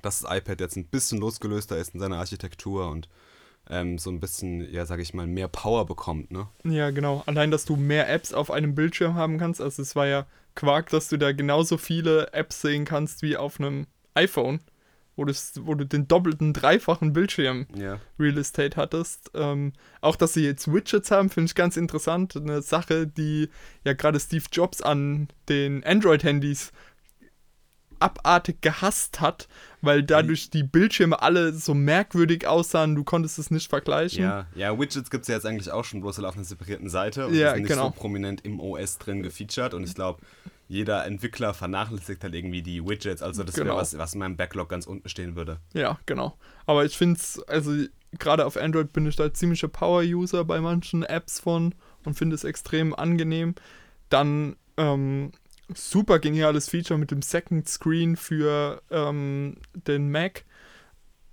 dass das iPad jetzt ein bisschen losgelöster ist in seiner Architektur und ähm, so ein bisschen, ja, sage ich mal, mehr Power bekommt, ne? Ja, genau. Allein, dass du mehr Apps auf einem Bildschirm haben kannst. Also es war ja Quark, dass du da genauso viele Apps sehen kannst wie auf einem iPhone, wo, wo du den doppelten, dreifachen Bildschirm Ja. Real Estate hattest. Ähm, auch, dass sie jetzt Widgets haben, finde ich ganz interessant. Eine Sache, die ja gerade Steve Jobs an den Android-Handys abartig gehasst hat, weil dadurch die Bildschirme alle so merkwürdig aussahen, du konntest es nicht vergleichen. Ja, ja, Widgets gibt es ja jetzt eigentlich auch schon bloß auf einer separierten Seite und Ja, sind nicht genau. so prominent im OS drin gefeatured und ich glaube, jeder Entwickler vernachlässigt halt irgendwie die Widgets, also das wäre Genau. was, was in meinem Backlog ganz unten stehen würde. Ja, genau. Aber ich finde es, also gerade auf Android bin ich da ziemlicher Power-User bei manchen Apps von und finde es extrem angenehm. Dann ähm, super geniales Feature mit dem Second Screen für ähm, den Mac.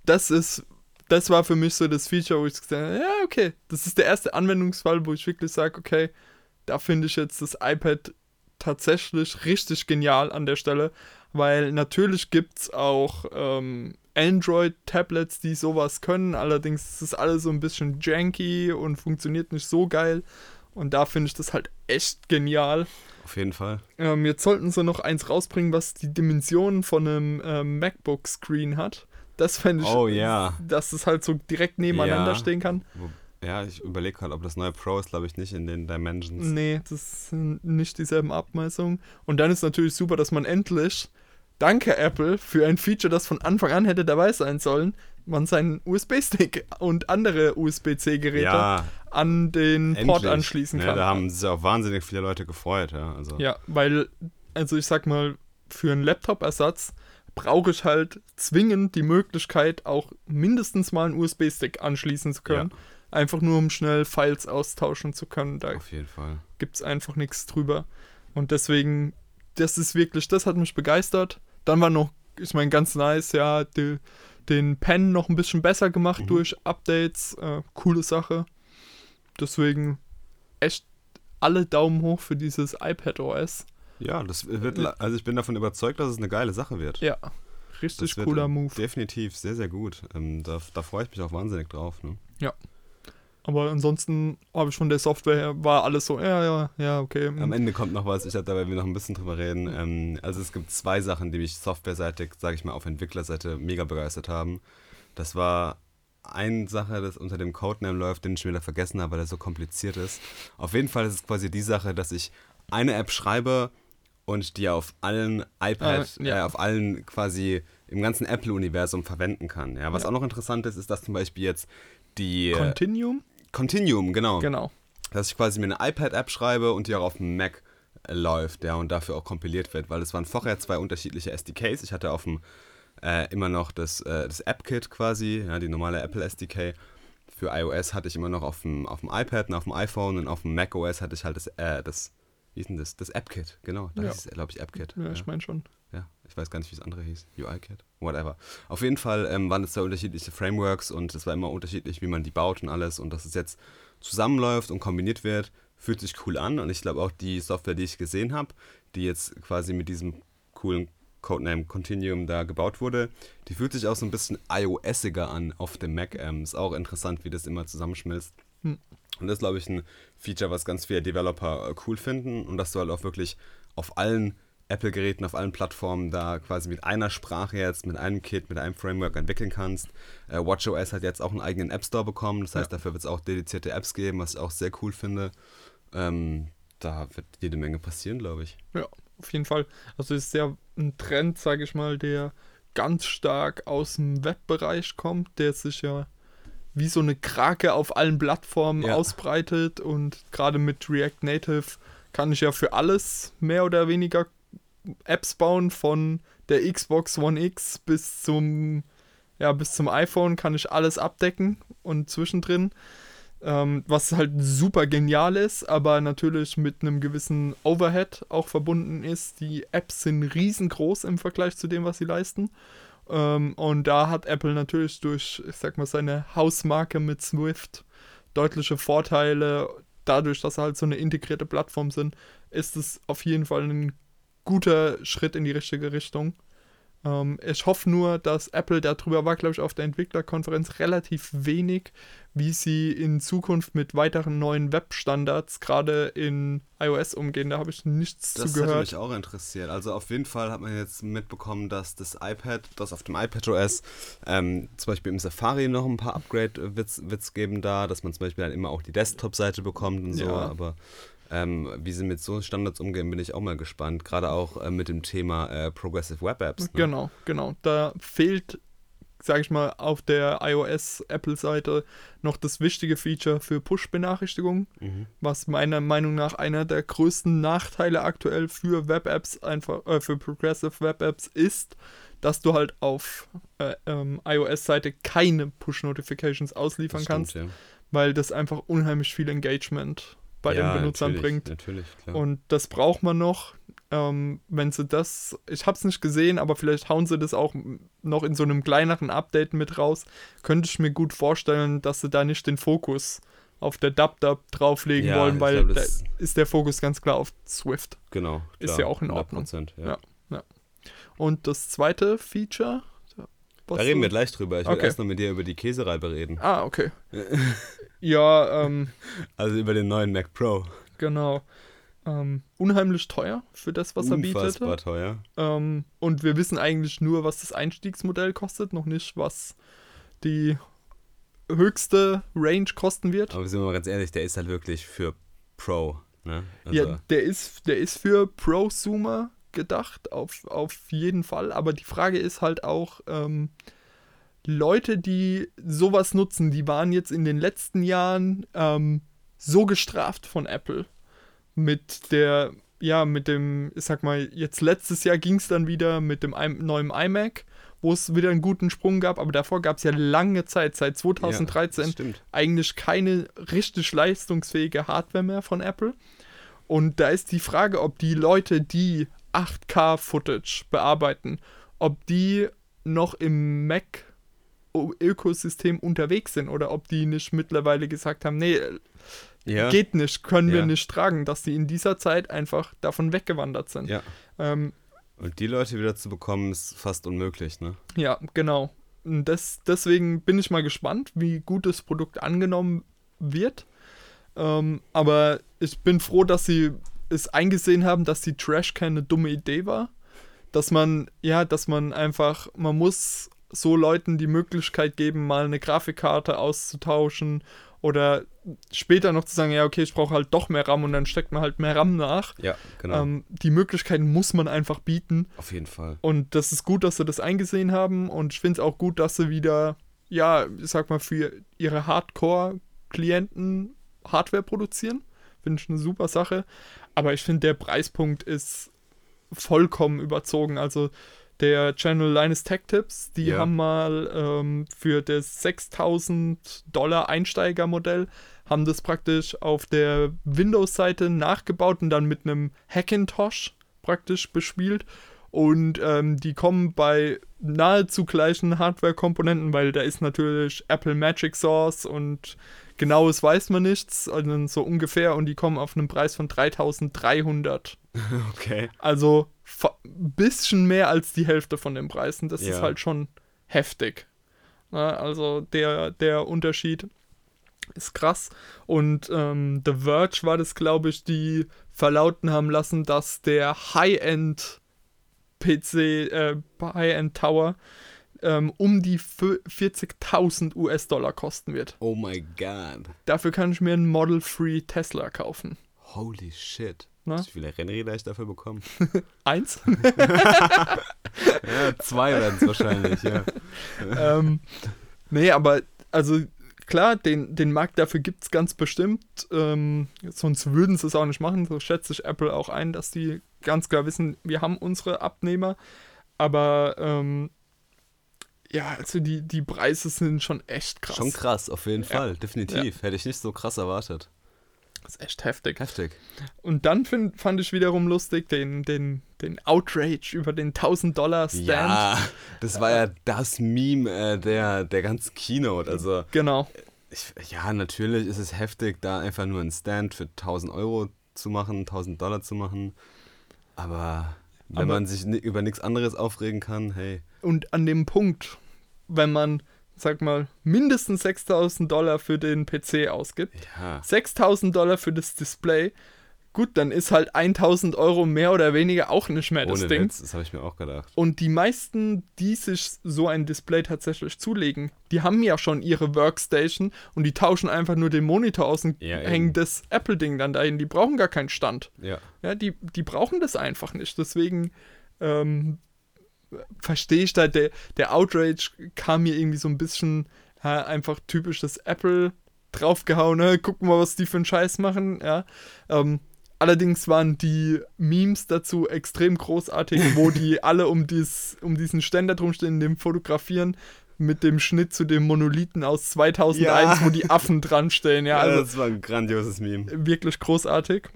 Das ist, das war für mich so das Feature, wo ich gesagt habe, ja, okay, das ist der erste Anwendungsfall, wo ich wirklich sage, okay, da finde ich jetzt das iPad tatsächlich richtig genial an der Stelle, weil natürlich gibt es auch ähm, Android-Tablets, die sowas können, allerdings ist es alles so ein bisschen janky und funktioniert nicht so geil und da finde ich das halt echt genial. Auf jeden Fall. Ähm, jetzt sollten sie noch eins rausbringen, was die Dimensionen von einem ähm, MacBook-Screen hat. Das fände ich, Oh ja. dass es halt so direkt nebeneinander Ja. stehen kann. Ja, ich überlege gerade, ob das neue Pro ist, glaube ich, nicht in den Dimensions. Nee, das sind nicht dieselben Abmessungen. Und dann ist natürlich super, dass man endlich, danke Apple, für ein Feature, das von Anfang an hätte dabei sein sollen, man seinen USB-Stick und andere USB-C-Geräte Ja, an den Port endlich. anschließen Ne, kann. da haben sich auch wahnsinnig viele Leute gefreut. Ja, also. Ja, weil, also ich sag mal, für einen Laptop-Ersatz brauche ich halt zwingend die Möglichkeit, auch mindestens mal einen USB-Stick anschließen zu können. Einfach nur, um schnell Files austauschen zu können. Da Auf jeden Fall. gibt es einfach nichts drüber. Und deswegen, das ist wirklich, das hat mich begeistert. Dann war noch, ich meine, ganz nice, ja, die, den Pen noch ein bisschen besser gemacht Mhm. durch Updates. Äh, coole Sache. Deswegen echt alle Daumen hoch für dieses iPad OS. Ja, das wird, also ich bin davon überzeugt, dass es eine geile Sache wird. Ja, richtig cooler Move. Definitiv sehr, sehr gut. Ähm, da, da freue ich mich auch wahnsinnig drauf. Ne? Aber ansonsten habe ich von der Software her, war alles so, ja, ja, ja, okay. Am Ende kommt noch was, ich hatte dabei wir noch ein bisschen drüber reden. Ähm, also es gibt zwei Sachen, die mich softwareseitig, sage ich mal, auf Entwicklerseite mega begeistert haben. Das war eine Sache, das unter dem Codename läuft, den ich schon wieder vergessen habe, weil der so kompliziert ist. Auf jeden Fall ist es quasi die Sache, dass ich eine App schreibe und die auf allen iPad, Ah, ja. äh, auf allen quasi im ganzen Apple-Universum verwenden kann. Ja, was Ja. auch noch interessant ist, ist, dass zum Beispiel jetzt die äh, Continuum? Continuum, genau Genau. dass ich quasi mir eine iPad-App schreibe und die auch auf dem Mac läuft, ja, und dafür auch kompiliert wird, weil es waren vorher zwei unterschiedliche SDKs. Ich hatte auf dem äh, immer noch das, äh, das App-Kit quasi, ja, die normale Apple SDK. Für iOS hatte ich immer noch auf dem, auf dem iPad und auf dem iPhone und auf dem Mac OS hatte ich halt das, äh, das wie hieß denn das? Das App-Kit, genau. Das Ja. ist, glaube ich, App-Kit. Ja, ich meine schon. Ja, ich weiß gar nicht, wie das andere hieß. UI-Kit? Whatever. Auf jeden Fall ähm, waren es zwei unterschiedliche Frameworks und es war immer unterschiedlich, wie man die baut und alles. Und dass es jetzt zusammenläuft und kombiniert wird, fühlt sich cool an. Und ich glaube auch die Software, die ich gesehen habe, die jetzt quasi mit diesem coolen Codename Continuum da gebaut wurde, die fühlt sich auch so ein bisschen iOSiger an auf dem Mac. Ähm, ist auch interessant, wie das immer zusammenschmilzt. Hm. Und das ist, glaube ich, ein Feature, was ganz viele Developer äh, cool finden und dass du halt auch wirklich auf allen Apple-Geräten, auf allen Plattformen da quasi mit einer Sprache jetzt, mit einem Kit, mit einem Framework entwickeln kannst. Äh, WatchOS hat jetzt auch einen eigenen App Store bekommen, das heißt, Ja. dafür wird es auch dedizierte Apps geben, was ich auch sehr cool finde. Ähm, da wird jede Menge passieren, glaube ich. Ja, auf jeden Fall. Also ist ja ein Trend, sage ich mal, der ganz stark aus dem Webbereich kommt, der sich ja wie so eine Krake auf allen Plattformen Ja. ausbreitet und gerade mit React Native kann ich ja für alles mehr oder weniger Apps bauen von der Xbox One X bis zum ja bis zum iPhone kann ich alles abdecken und zwischendrin ähm, was halt super genial ist, aber natürlich mit einem gewissen Overhead auch verbunden ist. Die Apps sind riesengroß im Vergleich zu dem, was sie leisten. Ähm, und da hat Apple natürlich durch, ich sag mal, seine Hausmarke mit Swift deutliche Vorteile. Dadurch, dass sie halt so eine integrierte Plattform sind, ist es auf jeden Fall ein guter Schritt in die richtige Richtung. Ähm, ich hoffe nur, dass Apple darüber war, glaube ich, auf der Entwicklerkonferenz relativ wenig, wie sie in Zukunft mit weiteren neuen Webstandards gerade in iOS umgehen. Da habe ich nichts Das zu hat gehört. mich auch interessiert. Also auf jeden Fall hat man jetzt mitbekommen, dass das iPad, das auf dem iPad OS, ähm, zum Beispiel im Safari noch ein paar Upgrade-Witz Witz geben da, dass man zum Beispiel dann immer auch die Desktop-Seite bekommt und so, Ja. aber ähm, wie sie mit so Standards umgehen, bin ich auch mal gespannt. Gerade auch äh, mit dem Thema äh, Progressive Web Apps. Ne? Genau, genau. Da fehlt, sage ich mal, auf der iOS-Apple-Seite noch das wichtige Feature für Push-Benachrichtigungen, Mhm. was meiner Meinung nach einer der größten Nachteile aktuell für Web-Apps, einfach äh, für Progressive Web-Apps ist, dass du halt auf äh, ähm, iOS-Seite keine Push-Notifications ausliefern Das kannst, stimmt, weil das einfach unheimlich viel Engagement bei ja. den Benutzern bringt. Natürlich, klar. Und das braucht man noch. Ähm, wenn sie das, ich habe es nicht gesehen, aber vielleicht hauen sie das auch noch in so einem kleineren Update mit raus. Könnte ich mir gut vorstellen, dass sie da nicht den Fokus auf der DubDub drauflegen Ja, wollen, weil glaub, da ist der Fokus ganz klar auf Swift. genau. ist klar, ja auch in Ordnung. 100%, ja. Ja. Und das zweite Feature. Da reden wir gleich drüber. Ich will Okay. erst noch mit dir über die Käsereibe reden. Ah, okay. ja, ähm, Also über den neuen Mac Pro. genau. Ähm, unheimlich teuer für das, was er bietet. Unfassbar teuer. Ähm, und wir wissen eigentlich nur, was das Einstiegsmodell kostet, noch nicht, was die höchste Range kosten wird. Aber sind wir mal ganz ehrlich, der ist halt wirklich für Pro. Ne? Also, ja, der ist, der ist für Prosumer gedacht, auf, auf jeden Fall. Aber die Frage ist halt auch, ähm, Leute, die sowas nutzen, die waren jetzt in den letzten Jahren ähm, so gestraft von Apple. Mit der, ja, mit dem, ich sag mal, jetzt letztes Jahr ging es dann wieder mit dem I neuen iMac, wo es wieder einen guten Sprung gab, aber davor gab es ja lange Zeit, seit 2013, Ja, eigentlich keine richtig leistungsfähige Hardware mehr von Apple. Und da ist die Frage, ob die Leute, die 8K-Footage bearbeiten, ob die noch im Mac-Ökosystem unterwegs sind oder ob die nicht mittlerweile gesagt haben, nee, ja. geht nicht, können wir Ja. nicht tragen, dass die in dieser Zeit einfach davon weggewandert sind. ja. Ähm, Und die Leute wieder zu bekommen, ist fast unmöglich, ne? Ja, genau. Das, deswegen bin ich mal gespannt, wie gut das Produkt angenommen wird. Ähm, aber ich bin froh, dass sie es eingesehen haben, dass die Trashcan eine dumme Idee war. Dass man, ja, dass man einfach, man muss so Leuten die Möglichkeit geben, mal eine Grafikkarte auszutauschen oder später noch zu sagen, ja, okay, ich brauche halt doch mehr RAM und dann steckt man halt mehr RAM nach. Ja, genau. Ähm, die Möglichkeiten muss man einfach bieten. Auf jeden Fall. Und das ist gut, dass sie das eingesehen haben. Und ich finde es auch gut, dass sie wieder, ja, ich sag mal, für ihre Hardcore-Klienten Hardware produzieren. Finde ich eine super Sache. Aber ich finde, der Preispunkt ist vollkommen überzogen. Also der Channel Linus Tech Tips, die Ja. haben mal ähm, für das 6000 Dollar Einsteigermodell, haben das praktisch auf der Windows-Seite nachgebaut und dann mit einem Hackintosh praktisch bespielt. Und ähm, die kommen bei nahezu gleichen Hardware-Komponenten, weil da ist natürlich Apple Magic Source und genaues weiß man nichts, also so ungefähr. Und die kommen auf einen Preis von 3300 Okay. also ein bisschen mehr als die Hälfte von den Preisen. Das ist Ja. halt schon heftig. Na, also der, der Unterschied ist krass. Und ähm, The Verge war das, glaube ich, die verlauten haben lassen, dass der High-End PC, äh, High-End Tower ähm, um die fü- 40.000 US-Dollar kosten wird. Oh my god. Dafür kann ich mir einen Model 3 Tesla kaufen. Holy shit. Na? Wie viele Rennräder ich dafür bekommen? Eins? ja, zwei werden es wahrscheinlich, ja. ähm, nee, aber also klar, den, den Markt dafür gibt es ganz bestimmt. Ähm, sonst würden sie es auch nicht machen. So schätze ich Apple auch ein, dass die ganz klar wissen, wir haben unsere Abnehmer. Aber ähm, ja, also die, die Preise sind schon echt krass. Schon krass, auf jeden Ja. Fall. Definitiv. Hätte ich nicht so krass erwartet. Das ist echt heftig. Heftig. Und dann find, fand ich wiederum lustig den, den, den Outrage über den 1000 Dollar Stand. Ja, das war ja das Meme äh, der, der ganzen Keynote. Also, Genau. ich, ja, natürlich ist es heftig, da einfach nur einen Stand für 1000 Euro zu machen, 1000 Dollar zu machen. Aber wenn Aber- man sich über nichts anderes aufregen kann, hey. Und an dem Punkt, wenn man, sag mal, mindestens 6000 Dollar für den PC ausgibt, Ja, 6000 Dollar für das Display, gut, dann ist halt 1000 Euro mehr oder weniger auch nicht mehr das ohne Ding. Witz, das habe ich mir auch gedacht. Und die meisten, die sich so ein Display tatsächlich zulegen, die haben ja schon ihre Workstation und die tauschen einfach nur den Monitor aus und Ja, eben. hängen das Apple-Ding dann dahin. Die brauchen gar keinen Stand. Ja, Ja, die, die brauchen das einfach nicht. Deswegen ähm, verstehe ich da, der, der Outrage kam mir irgendwie so ein bisschen ja, einfach typisch das Apple draufgehauen. Ne? Gucken wir mal, was die für einen Scheiß machen. Ja. Ähm, allerdings waren die Memes dazu extrem großartig, wo die alle um, dies, um diesen Ständer drumstehen, dem fotografieren mit dem Schnitt zu dem Monolithen aus 2001, Ja. wo die Affen dran stehen. Ja, ja also das war ein grandioses Meme. wirklich großartig.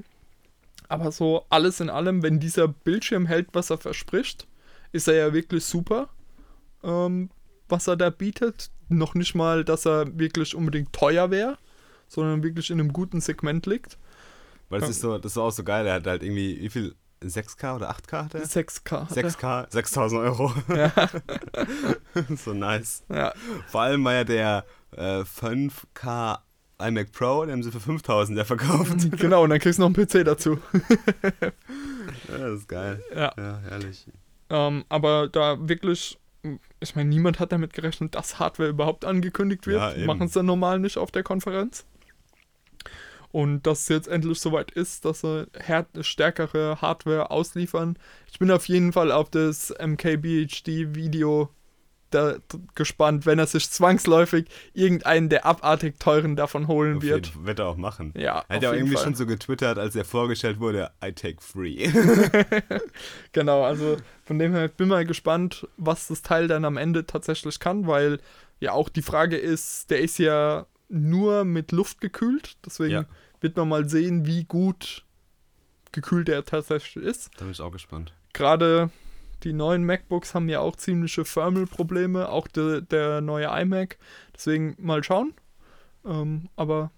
Aber so alles in allem, wenn dieser Bildschirm hält, was er verspricht, ist er ja wirklich super, ähm, was er da bietet. Noch nicht mal, dass er wirklich unbedingt teuer wäre, sondern wirklich in einem guten Segment liegt. Weil das Ja. ist so, das war auch so geil. Er hat halt irgendwie, wie viel? 6K oder 8K hat er? 6K. hat er. 6K, 6000 Euro. Ja, so nice. ja, Vor allem war ja der äh, 5K iMac Pro, den haben sie für 5000 ja verkauft. genau, und dann kriegst du noch einen PC dazu. ja, das ist geil. Ja, Ja, herrlich. Ähm, aber da wirklich, ich meine, niemand hat damit gerechnet, dass Hardware überhaupt angekündigt wird. Ja. Machen es dann normal nicht auf der Konferenz. Und dass es jetzt endlich soweit ist, dass sie stärkere Hardware ausliefern. Ich bin auf jeden Fall auf das MKBHD Video da gespannt, wenn er sich zwangsläufig irgendeinen der abartig teuren davon holen Auf wird. jeden- Wird er auch machen. Ja, Er hat ja auch irgendwie Fall. schon so getwittert, als er vorgestellt wurde, I take free. Genau, also von dem her bin mal gespannt, was das Teil dann am Ende tatsächlich kann, weil ja auch die Frage ist, der ist ja nur mit Luft gekühlt, deswegen Ja. wird man mal sehen, wie gut gekühlt er tatsächlich ist. da bin ich auch gespannt. Gerade die neuen MacBooks haben ja auch ziemliche Thermal-Probleme, auch de, der neue iMac. Deswegen mal schauen. Ähm, aber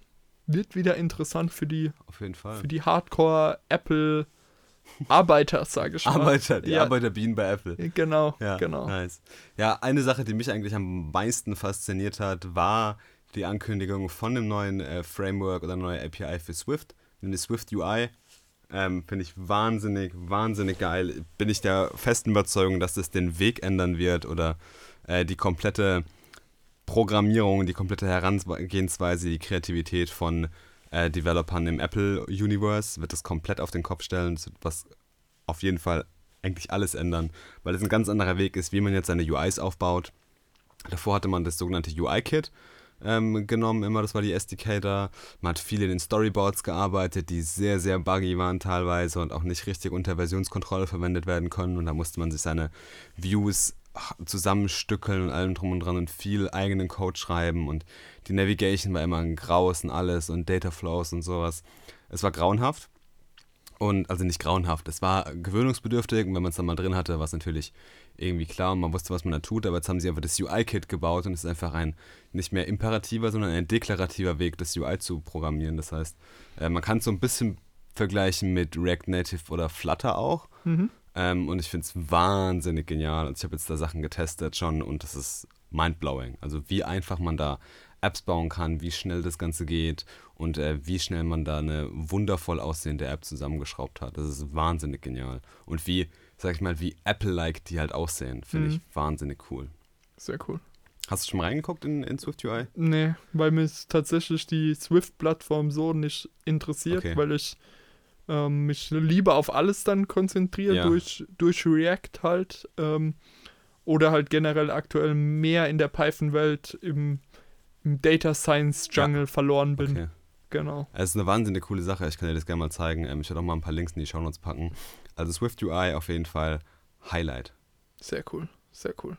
wird wieder interessant für die, für die Hardcore-Apple-Arbeiter, sage ich mal. Arbeiter, die Ja. Arbeiterbienen bei Apple. Genau, Ja, genau. nice. Ja, eine Sache, die mich eigentlich am meisten fasziniert hat, war die Ankündigung von dem neuen äh, Framework oder neue API für Swift, nämlich Swift UI. Ähm, Finde ich wahnsinnig, wahnsinnig geil. Bin ich der festen Überzeugung, dass das den Weg ändern wird oder äh, die komplette Programmierung, die komplette Herangehensweise, die Kreativität von äh, Developern im Apple-Universe wird das komplett auf den Kopf stellen. Das wird was auf jeden Fall eigentlich alles ändern, weil es ein ganz anderer Weg ist, wie man jetzt seine UIs aufbaut. Davor hatte man das sogenannte UI-Kit ähm, genommen, immer das war die SDK da. Man hat viel in den Storyboards gearbeitet, die sehr, sehr buggy waren teilweise und auch nicht richtig unter Versionskontrolle verwendet werden können. Und da musste man sich seine Views zusammenstückeln und allem drum und dran und viel eigenen Code schreiben und die Navigation war immer ein Graus und alles und Data Flows und sowas. Es war grauenhaft. Und also nicht grauenhaft, es war gewöhnungsbedürftig und wenn man es dann mal drin hatte, war es natürlich irgendwie klar und man wusste, was man da tut, aber jetzt haben sie einfach das UI-Kit gebaut und es ist einfach ein nicht mehr imperativer, sondern ein deklarativer Weg, das UI zu programmieren. Das heißt, äh, man kann es so ein bisschen vergleichen mit React Native oder Flutter auch. Mhm. Ähm, und ich finde es wahnsinnig genial. Also ich habe jetzt da Sachen getestet schon und das ist mindblowing. Also wie einfach man da Apps bauen kann, wie schnell das Ganze geht und äh, wie schnell man da eine wundervoll aussehende App zusammengeschraubt hat. Das ist wahnsinnig genial. Und wie, sag ich mal, wie Apple-like die halt aussehen, finde Mhm. ich wahnsinnig cool. Sehr cool. Hast du schon mal reingeguckt in, in Swift UI? Nee, weil mich tatsächlich die Swift-Plattform so nicht interessiert, Okay. weil ich ähm, mich lieber auf alles dann konzentriere, Ja. durch, durch React halt. Ähm, oder halt generell aktuell mehr in der Python-Welt im, im Data Science Jungle verloren bin. Okay. Genau. Es ist eine wahnsinnig coole Sache. Ich kann dir das gerne mal zeigen. Ähm, ich werde auch mal ein paar Links in die Show Notes packen. Also Swift UI auf jeden Fall Highlight. Sehr cool. Sehr cool.